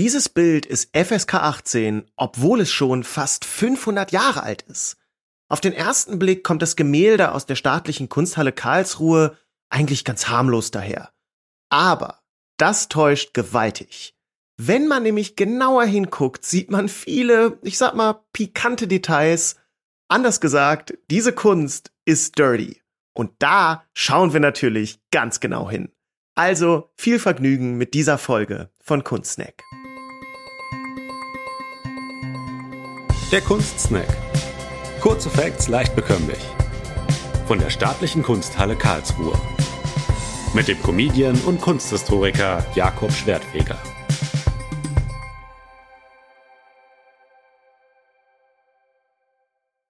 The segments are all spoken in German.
Dieses Bild ist FSK 18, obwohl es schon fast 500 Jahre alt ist. Auf den ersten Blick kommt das Gemälde aus der staatlichen Kunsthalle Karlsruhe eigentlich ganz harmlos daher. Aber das täuscht gewaltig. Wenn man nämlich genauer hinguckt, sieht man viele, ich sag mal, pikante Details. Anders gesagt, diese Kunst ist dirty. Und da schauen wir natürlich ganz genau hin. Also viel Vergnügen mit dieser Folge von Kunstsnack. Der Kunstsnack. Kurze Facts leicht bekömmlich. Von der Staatlichen Kunsthalle Karlsruhe. Mit dem Comedian und Kunsthistoriker Jakob Schwertfeger.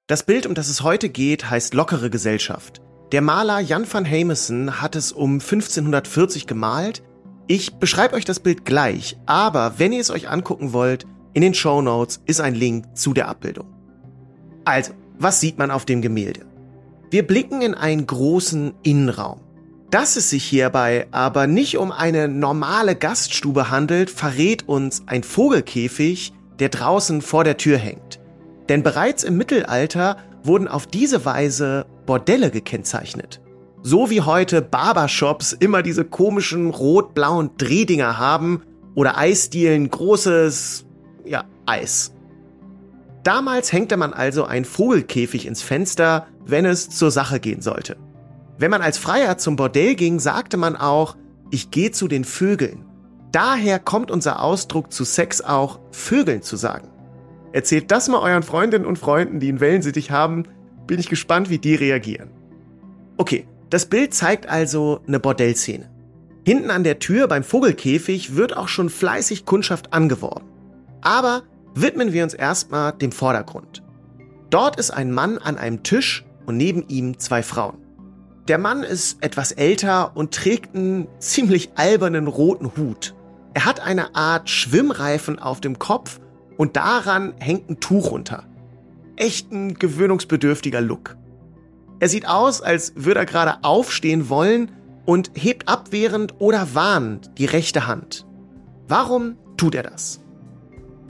Das Bild, um das es heute geht, heißt Lockere Gesellschaft. Der Maler Jan van Hameson hat es um 1540 gemalt. Ich beschreibe euch das Bild gleich, aber wenn ihr es euch angucken wollt, in den Show Notes ist ein Link zu der Abbildung. Also, was sieht man auf dem Gemälde? Wir blicken in einen großen Innenraum. Dass es sich hierbei aber nicht um eine normale Gaststube handelt, verrät uns ein Vogelkäfig, der draußen vor der Tür hängt. Denn bereits im Mittelalter wurden auf diese Weise Bordelle gekennzeichnet. So wie heute Barbershops immer diese komischen rot-blauen Drehdinger haben oder Eisdielen großes, ja, Eis. Damals hängte man also einen Vogelkäfig ins Fenster, wenn es zur Sache gehen sollte. Wenn man als Freier zum Bordell ging, sagte man auch, ich gehe zu den Vögeln. Daher kommt unser Ausdruck zu Sex auch Vögeln zu sagen. Erzählt das mal euren Freundinnen und Freunden, die einen Wellensittich haben. Bin ich gespannt, wie die reagieren. Okay, das Bild zeigt also eine Bordellszene. Hinten an der Tür beim Vogelkäfig wird auch schon fleißig Kundschaft angeworben. Aber widmen wir uns erstmal dem Vordergrund. Dort ist ein Mann an einem Tisch und neben ihm zwei Frauen. Der Mann ist etwas älter und trägt einen ziemlich albernen roten Hut. Er hat eine Art Schwimmreifen auf dem Kopf und daran hängt ein Tuch runter. Echt ein gewöhnungsbedürftiger Look. Er sieht aus, als würde er gerade aufstehen wollen und hebt abwehrend oder warnend die rechte Hand. Warum tut er das?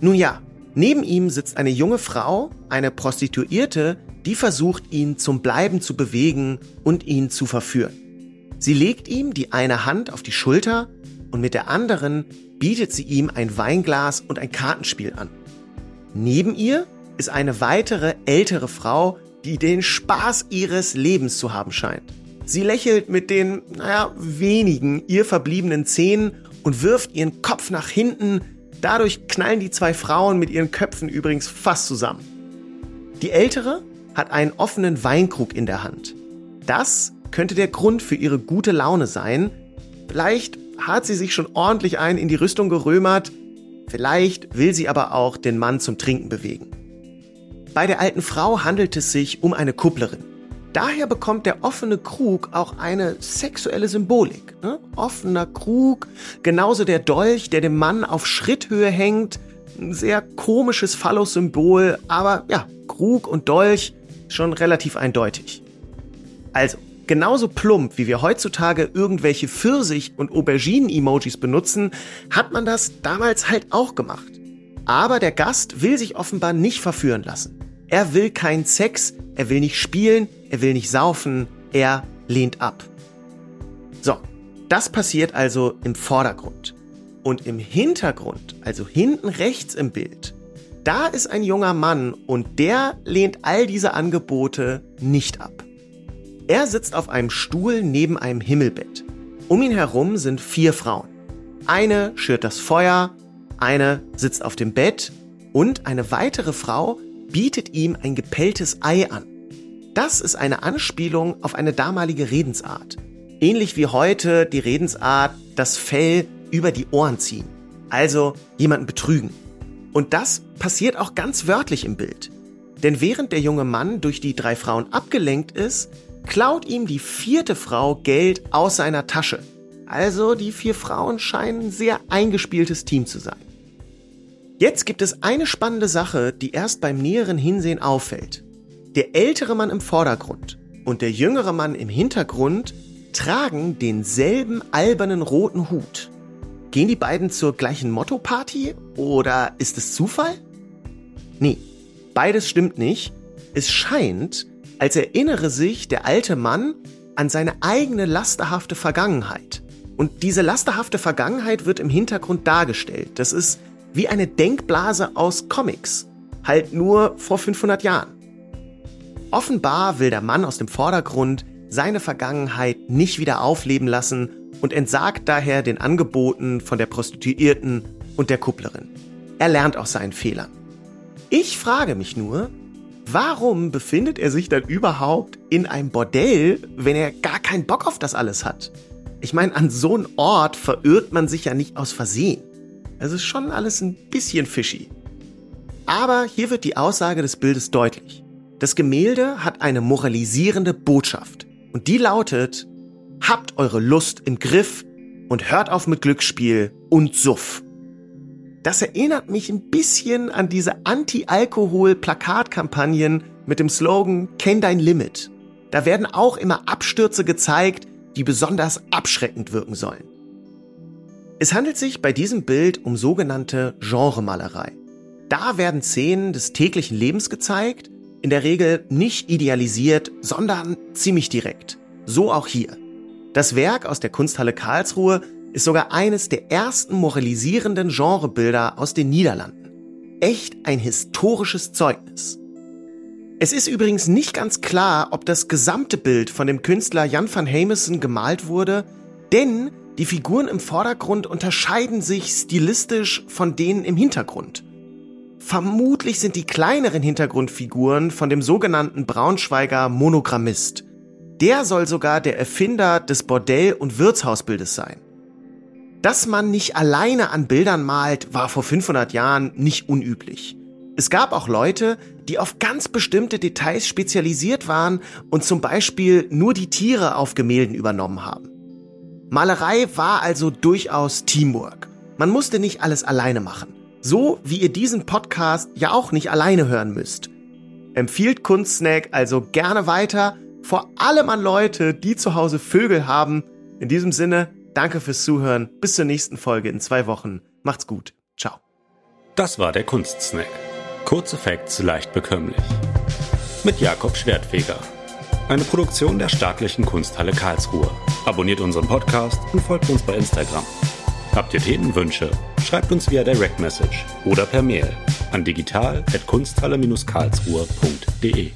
Nun ja, neben ihm sitzt eine junge Frau, eine Prostituierte, die versucht, ihn zum Bleiben zu bewegen und ihn zu verführen. Sie legt ihm die eine Hand auf die Schulter und mit der anderen bietet sie ihm ein Weinglas und ein Kartenspiel an. Neben ihr ist eine weitere ältere Frau, die den Spaß ihres Lebens zu haben scheint. Sie lächelt mit den, naja, wenigen ihr verbliebenen Zähnen und wirft ihren Kopf nach hinten. Dadurch knallen die zwei Frauen mit ihren Köpfen übrigens fast zusammen. Die ältere hat einen offenen Weinkrug in der Hand. Das könnte der Grund für ihre gute Laune sein. Vielleicht hat sie sich schon ordentlich ein in die Rüstung gerömert, Vielleicht will sie aber auch den Mann zum Trinken bewegen. Bei der alten Frau handelt es sich um eine Kupplerin. Daher bekommt der offene Krug auch eine sexuelle Symbolik. Ne? Offener Krug, genauso der Dolch, der dem Mann auf Schritthöhe hängt. Ein sehr komisches Phallus-Symbol, aber ja, Krug und Dolch schon relativ eindeutig. Also, genauso plump, wie wir heutzutage irgendwelche Pfirsich- und Auberginen-Emojis benutzen, hat man das damals halt auch gemacht. Aber der Gast will sich offenbar nicht verführen lassen. Er will keinen Sex, er will nicht spielen, er will nicht saufen, er lehnt ab. So, das passiert also im Vordergrund. Und im Hintergrund, also hinten rechts im Bild, da ist ein junger Mann und der lehnt all diese Angebote nicht ab. Er sitzt auf einem Stuhl neben einem Himmelbett. Um ihn herum sind vier Frauen. Eine schürt das Feuer, eine sitzt auf dem Bett und eine weitere Frau bietet ihm ein gepelltes Ei an. Das ist eine Anspielung auf eine damalige Redensart. Ähnlich wie heute die Redensart das Fell über die Ohren ziehen. Also jemanden betrügen. Und das passiert auch ganz wörtlich im Bild. Denn während der junge Mann durch die drei Frauen abgelenkt ist, klaut ihm die vierte Frau Geld aus seiner Tasche. Also die vier Frauen scheinen ein sehr eingespieltes Team zu sein. Jetzt gibt es eine spannende Sache, die erst beim näheren Hinsehen auffällt. Der ältere Mann im Vordergrund und der jüngere Mann im Hintergrund tragen denselben albernen roten Hut. Gehen die beiden zur gleichen Motto-Party oder ist es Zufall? Nee, beides stimmt nicht. Es scheint, als erinnere sich der alte Mann an seine eigene lasterhafte Vergangenheit. Und diese lasterhafte Vergangenheit wird im Hintergrund dargestellt. Das ist wie eine Denkblase aus Comics, halt nur vor 500 Jahren. Offenbar will der Mann aus dem Vordergrund seine Vergangenheit nicht wieder aufleben lassen und entsagt daher den Angeboten von der Prostituierten und der Kupplerin. Er lernt aus seinen Fehlern. Ich frage mich nur, warum befindet er sich dann überhaupt in einem Bordell, wenn er gar keinen Bock auf das alles hat? Ich meine, an so einem Ort verirrt man sich ja nicht aus Versehen. Es ist schon alles ein bisschen fishy. Aber hier wird die Aussage des Bildes deutlich. Das Gemälde hat eine moralisierende Botschaft. Und die lautet, habt eure Lust im Griff und hört auf mit Glücksspiel und Suff. Das erinnert mich ein bisschen an diese Anti-Alkohol-Plakatkampagnen mit dem Slogan Kenn dein Limit. Da werden auch immer Abstürze gezeigt, die besonders abschreckend wirken sollen. Es handelt sich bei diesem Bild um sogenannte Genremalerei. Da werden Szenen des täglichen Lebens gezeigt, in der Regel nicht idealisiert, sondern ziemlich direkt. So auch hier. Das Werk aus der Kunsthalle Karlsruhe ist sogar eines der ersten moralisierenden Genrebilder aus den Niederlanden. Echt ein historisches Zeugnis. Es ist übrigens nicht ganz klar, ob das gesamte Bild von dem Künstler Jan van Hamessen gemalt wurde, denn die Figuren im Vordergrund unterscheiden sich stilistisch von denen im Hintergrund. Vermutlich sind die kleineren Hintergrundfiguren von dem sogenannten Braunschweiger Monogrammist. Der soll sogar der Erfinder des Bordell- und Wirtshausbildes sein. Dass man nicht alleine an Bildern malt, war vor 500 Jahren nicht unüblich. Es gab auch Leute, die auf ganz bestimmte Details spezialisiert waren und zum Beispiel nur die Tiere auf Gemälden übernommen haben. Malerei war also durchaus Teamwork. Man musste nicht alles alleine machen. So wie ihr diesen Podcast ja auch nicht alleine hören müsst. Empfiehlt Kunstsnack also gerne weiter, vor allem an Leute, die zu Hause Vögel haben. In diesem Sinne, Danke fürs Zuhören. Bis zur nächsten Folge in zwei Wochen. Macht's gut. Ciao. Das war der Kunstsnack. Kurze Facts leicht bekömmlich. Mit Jakob Schwertfeger. Eine Produktion der Staatlichen Kunsthalle Karlsruhe. Abonniert unseren Podcast und folgt uns bei Instagram. Habt ihr Themenwünsche? Schreibt uns via Direct Message oder per Mail an digital.kunsthalle-karlsruhe.de.